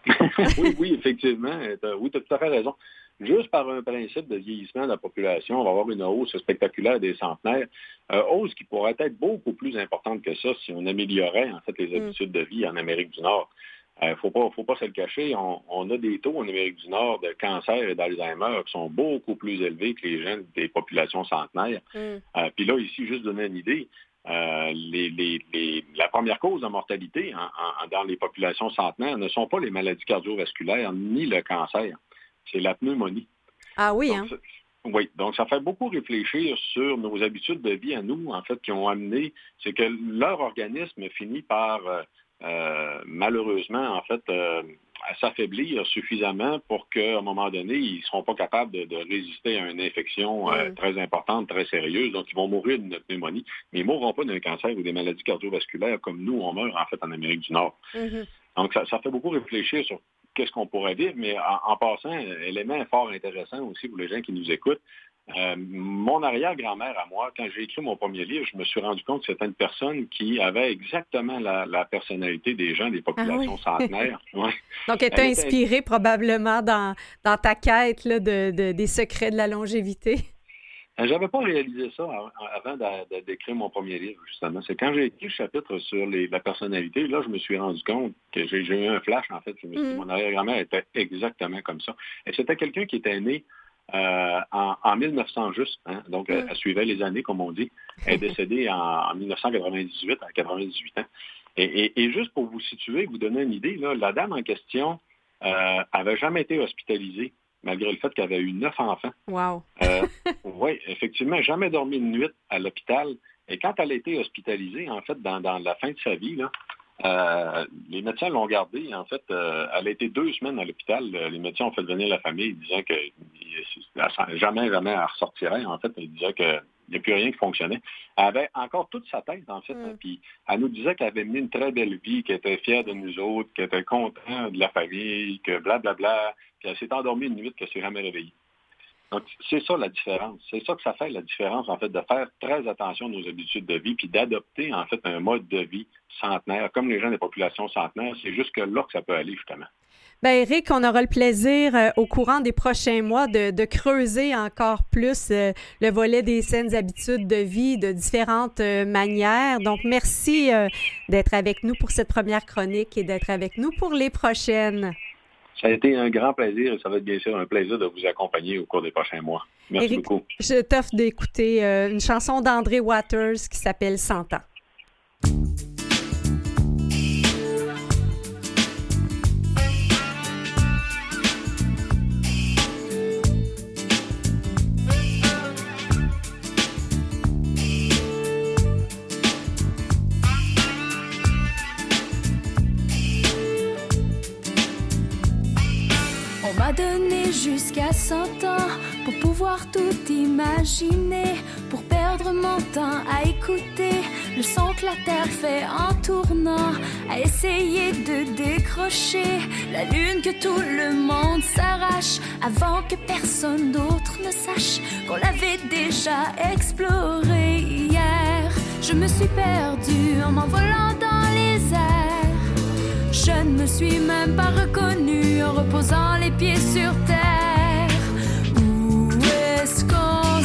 oui, oui, effectivement. Euh, Oui, tu as tout à fait raison. Juste par un principe de vieillissement de la population, on va avoir une hausse spectaculaire des centenaires. Euh, hausse qui pourrait être beaucoup plus importante que ça si on améliorait en fait les Mm. habitudes de vie en Amérique du Nord. Il ne faut pas, faut pas se le cacher. On, on a des taux en Amérique du Nord de cancer et d'Alzheimer qui sont beaucoup plus élevés que les gens des populations centenaires. Mm. Euh, Puis là, ici, juste donner une idée, euh, les- les- les- la première cause de mortalité en- en- dans les populations centenaires ne sont pas les maladies cardiovasculaires ni le cancer, c'est la pneumonie. Ah oui, Donc, hein? oui, donc ça fait beaucoup réfléchir sur nos habitudes de vie à nous, en fait, qui ont amené, c'est que leur organisme finit par, euh, euh, malheureusement, en fait, euh, s'affaiblir suffisamment pour qu'à un moment donné, ils ne seront pas capables de, de résister à une infection euh, très importante, très sérieuse. Donc, ils vont mourir d'une pneumonie, mais ils ne mourront pas d'un cancer ou des maladies cardiovasculaires comme nous, on meurt, en fait, en Amérique du Nord. Mhm. Donc, ça, ça fait beaucoup réfléchir sur qu'est-ce qu'on pourrait vivre, mais en, en passant, élément fort intéressant aussi pour les gens qui nous écoutent, euh, mon arrière-grand-mère à moi, quand j'ai écrit mon premier livre, je me suis rendu compte que c'était une personne qui avait exactement la, la personnalité des gens des populations Ah oui. centenaires. Ouais. Donc, elle t'a était- inspiré probablement dans, dans ta quête là, de, de- des secrets de la longévité. Euh, J'avais pas réalisé ça av- avant d'écrire mon premier livre, justement. C'est quand j'ai écrit le chapitre sur les- la personnalité, là, je me suis rendu compte que j'ai eu un flash, en fait. Je me suis dit, Mhm. mon arrière-grand-mère était exactement comme ça. Et c'était quelqu'un qui était né euh, en, en 1900 juste. hein. Donc, elle, Mhm. elle suivait les années, comme on dit. Elle est décédée en, en 1998, à 98 ans. Et, et- et juste pour vous situer, vous donner une idée, là, la dame en question euh, avait jamais été hospitalisée, malgré le fait qu'elle avait eu neuf enfants. Wow. Euh, oui, effectivement, jamais dormi une nuit à l'hôpital. Et quand elle a été hospitalisée, en fait, dans, dans la fin de sa vie, là, euh, les médecins l'ont gardée. En fait, euh, elle a été deux semaines à l'hôpital. Les médecins ont fait venir la famille disant que euh, jamais, jamais elle ressortirait. En fait, ils disaient qu'il n'y a plus rien qui fonctionnait. Elle avait encore toute sa tête, en fait. Mm. Puis elle nous disait qu'elle avait mené une très belle vie, qu'elle était fière de nous autres, qu'elle était contente de la famille, que blablabla. Bla, bla, puis elle s'est endormie une nuit, qu'elle s'est jamais réveillée. Donc, c'est ça la différence. C'est ça que ça fait la différence, en fait, de faire très attention à nos habitudes de vie, puis d'adopter, en fait, un mode de vie centenaire, comme les gens des populations centenaires. C'est jusque là que ça peut aller, justement. Ben Eric, on aura le plaisir euh, au courant des prochains mois de, creuser encore plus euh, le volet des saines habitudes de vie de différentes euh, manières. Donc, merci d'être avec nous pour cette première chronique et d'être avec nous pour les prochaines. Ça a été un grand plaisir et ça va être bien sûr un plaisir de vous accompagner au cours des prochains mois. Merci Éric, beaucoup. Je t'offre d'écouter euh, une chanson d'André Waters qui s'appelle 100 ans. M'a donné jusqu'à 100 ans pour pouvoir tout imaginer, pour perdre mon temps à écouter le son que la terre fait en tournant, à essayer de décrocher la lune que tout le monde s'arrache avant que personne d'autre ne sache qu'on l'avait déjà exploré hier. Je me suis perdue en m'envolant dans les airs. Je ne me suis même pas reconnue en reposant les pieds sur terre. Où est-ce qu'on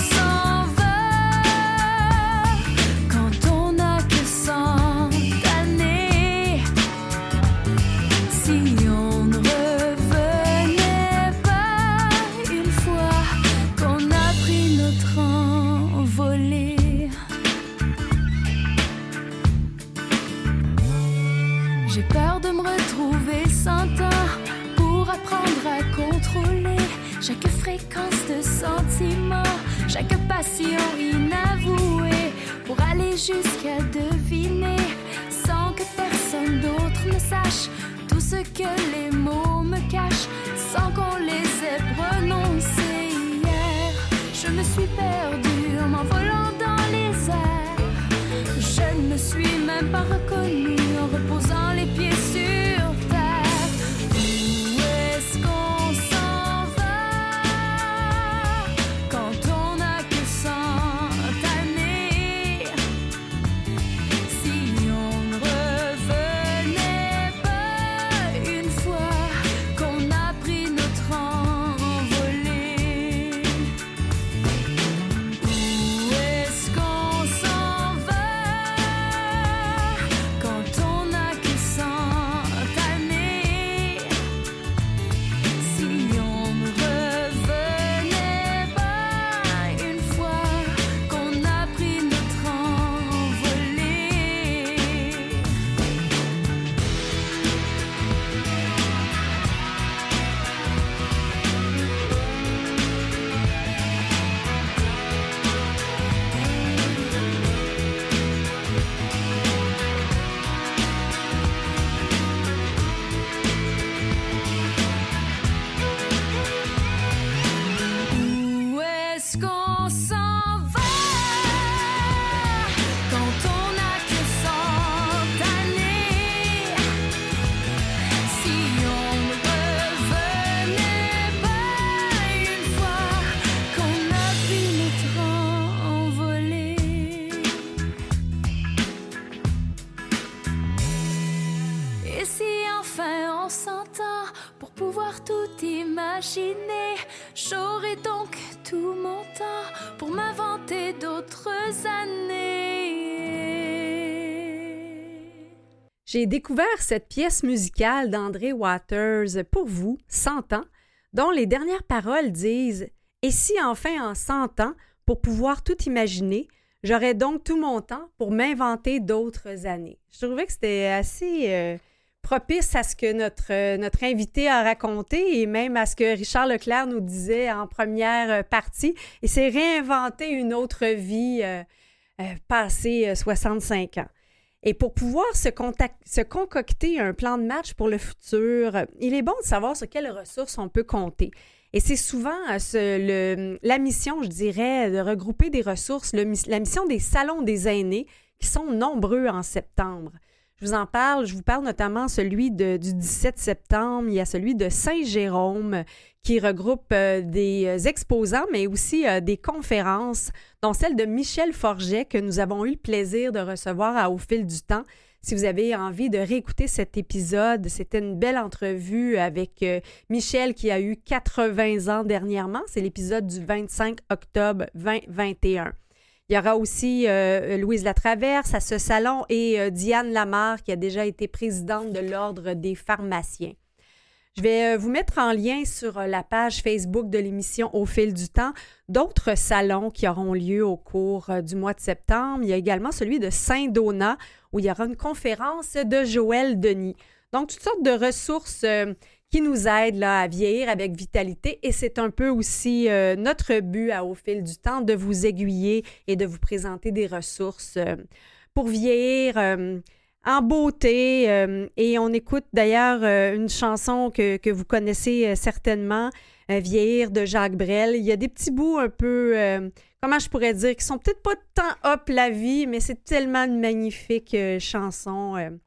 J'ai découvert cette pièce musicale d'André Waters pour vous, 100 ans, dont les dernières paroles disent Et si enfin en 100 ans, pour pouvoir tout imaginer, j'aurais donc tout mon temps pour m'inventer d'autres années. Je trouvais que c'était assez euh, propice à ce que notre, euh, notre invité a raconté et même à ce que Richard Leclerc nous disait en première euh, partie. Et c'est réinventer une autre vie euh, passée euh, 65 ans. Et pour pouvoir se, concocter un plan de match pour le futur, il est bon de savoir sur quelles ressources on peut compter. Et c'est souvent euh, la mission, je dirais, de regrouper des ressources, la mission des salons des aînés, qui sont nombreux en septembre. Je vous en parle, je vous parle notamment celui du 17 septembre, il y a celui de Saint-Jérôme qui regroupe euh, des euh, exposants, mais aussi euh, des conférences, dont celle de Michel Forget que nous avons eu le plaisir de recevoir à Au fil du temps. Si vous avez envie de réécouter cet épisode, c'était une belle entrevue avec Michel qui a eu 80 ans dernièrement. C'est l'épisode du 25 octobre 2021. Il y aura aussi Louise Latraverse à ce salon et Diane Lamar qui a déjà été présidente de l'Ordre des pharmaciens. Je vais euh, vous mettre en lien sur euh, la page Facebook de l'émission Au fil du temps d'autres salons qui auront lieu au cours euh, du mois de septembre. Il y a également celui de Saint-Donat où il y aura une conférence de Joël Denis. Donc, toutes sortes de ressources qui nous aident là, à vieillir avec vitalité et c'est un peu aussi notre but à, au fil du temps de vous aiguiller et de vous présenter des ressources pour vieillir en beauté. euh, et on écoute d'ailleurs euh, une chanson que, que vous connaissez euh, certainement, Vieillir de Jacques Brel. Il y a des petits bouts un peu, comment je pourrais dire, qui sont peut-être pas tant hop la vie, mais c'est tellement une magnifique chanson.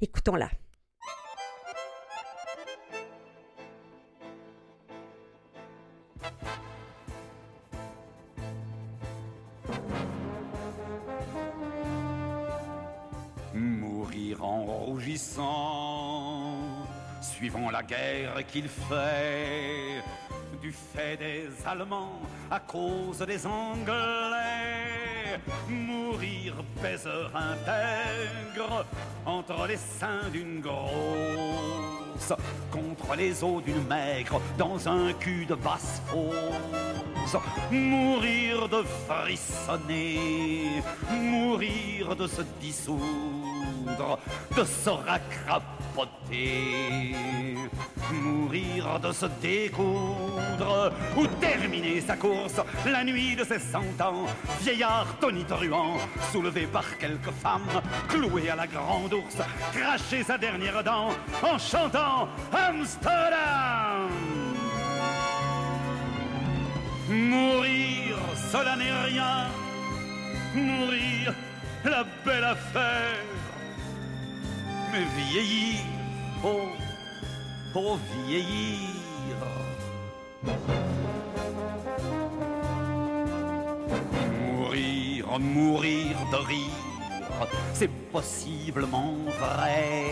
Écoutons-la. En rougissant, suivant la guerre qu'il fait, du fait des Allemands à cause des Anglais. Mourir baiseur intègre entre les seins d'une grosse, contre les os d'une maigre, dans un cul de basse fosse. Mourir de frissonner, mourir de se dissoudre, de se racrapoter, mourir de se découdre, ou terminer sa course la nuit de ses cent ans, vieillard tonitruant, soulevé par quelques femmes, cloué à la grande ours, cracher sa dernière dent en chantant Amsterdam. Mourir, cela n'est rien. Mourir, la belle affaire. Mais vieillir, oh, oh vieillir. Mourir, mourir de rire, c'est possiblement vrai.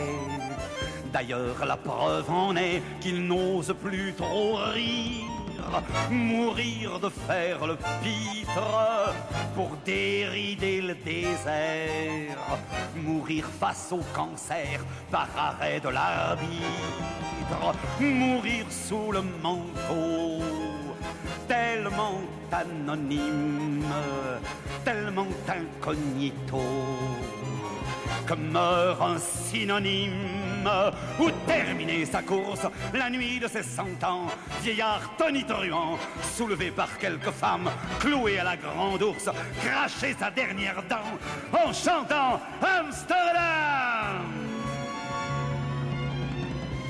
D'ailleurs, la preuve en est qu'il n'ose plus trop rire. Mourir de faire le pitre pour dérider le désert. Mourir face au cancer par arrêt de l'arbitre. Mourir sous le manteau tellement anonyme, tellement incognito, que meurt un synonyme, ou terminer sa course la nuit de ses cent ans, vieillard tonitruant, soulevé par quelques femmes, cloué à la grande ours, cracher sa dernière dent en chantant Amsterdam.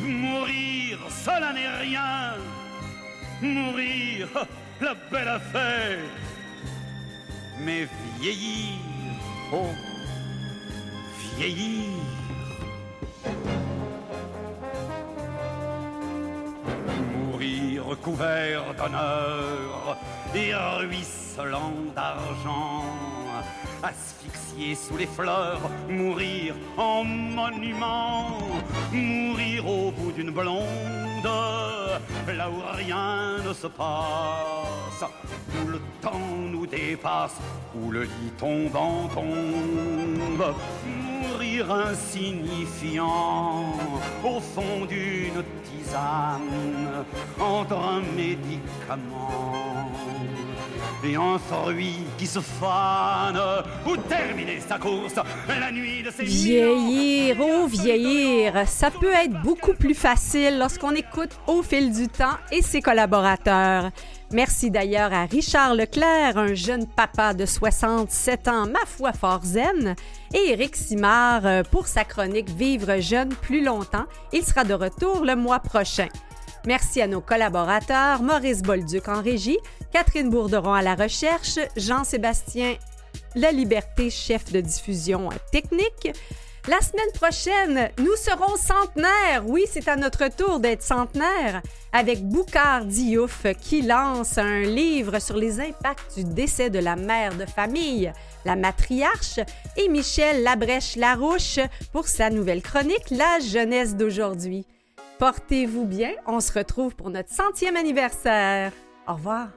Mourir, cela n'est rien. Mourir, la belle affaire. Mais vieillir, oh, vieillir. Couvert d'honneur et ruisselant d'argent. Asphyxié sous les fleurs, mourir en monument, mourir au bout d'une blonde, là où rien ne se passe, où le temps nous dépasse, où le lit tombant tombe, mourir insignifiant au fond d'une tisane entre un médicament et un fruit qui se fane ou terminer sa course la nuit de ses Vieillir, oh vieillir, ça peut être beaucoup plus facile lorsqu'on écoute au fil du temps et ses collaborateurs. Merci d'ailleurs à Richard Leclerc, un jeune papa de 67 ans, ma foi fort zen, et Éric Simard euh, pour sa chronique Vivre jeune plus longtemps. Il sera de retour le mois prochain. Merci à nos collaborateurs Maurice Bolduc en régie, Catherine Bourderon à la recherche, Jean-Sébastien La Liberté, chef de diffusion technique. La semaine prochaine, nous serons centenaires. Oui, c'est à notre tour d'être centenaire avec Boucard Diouf qui lance un livre sur les impacts du décès de la mère de famille, la matriarche, et Michel Labrèche-Larouche pour sa nouvelle chronique La jeunesse d'aujourd'hui. Portez-vous bien, on se retrouve pour notre centième anniversaire. Au revoir.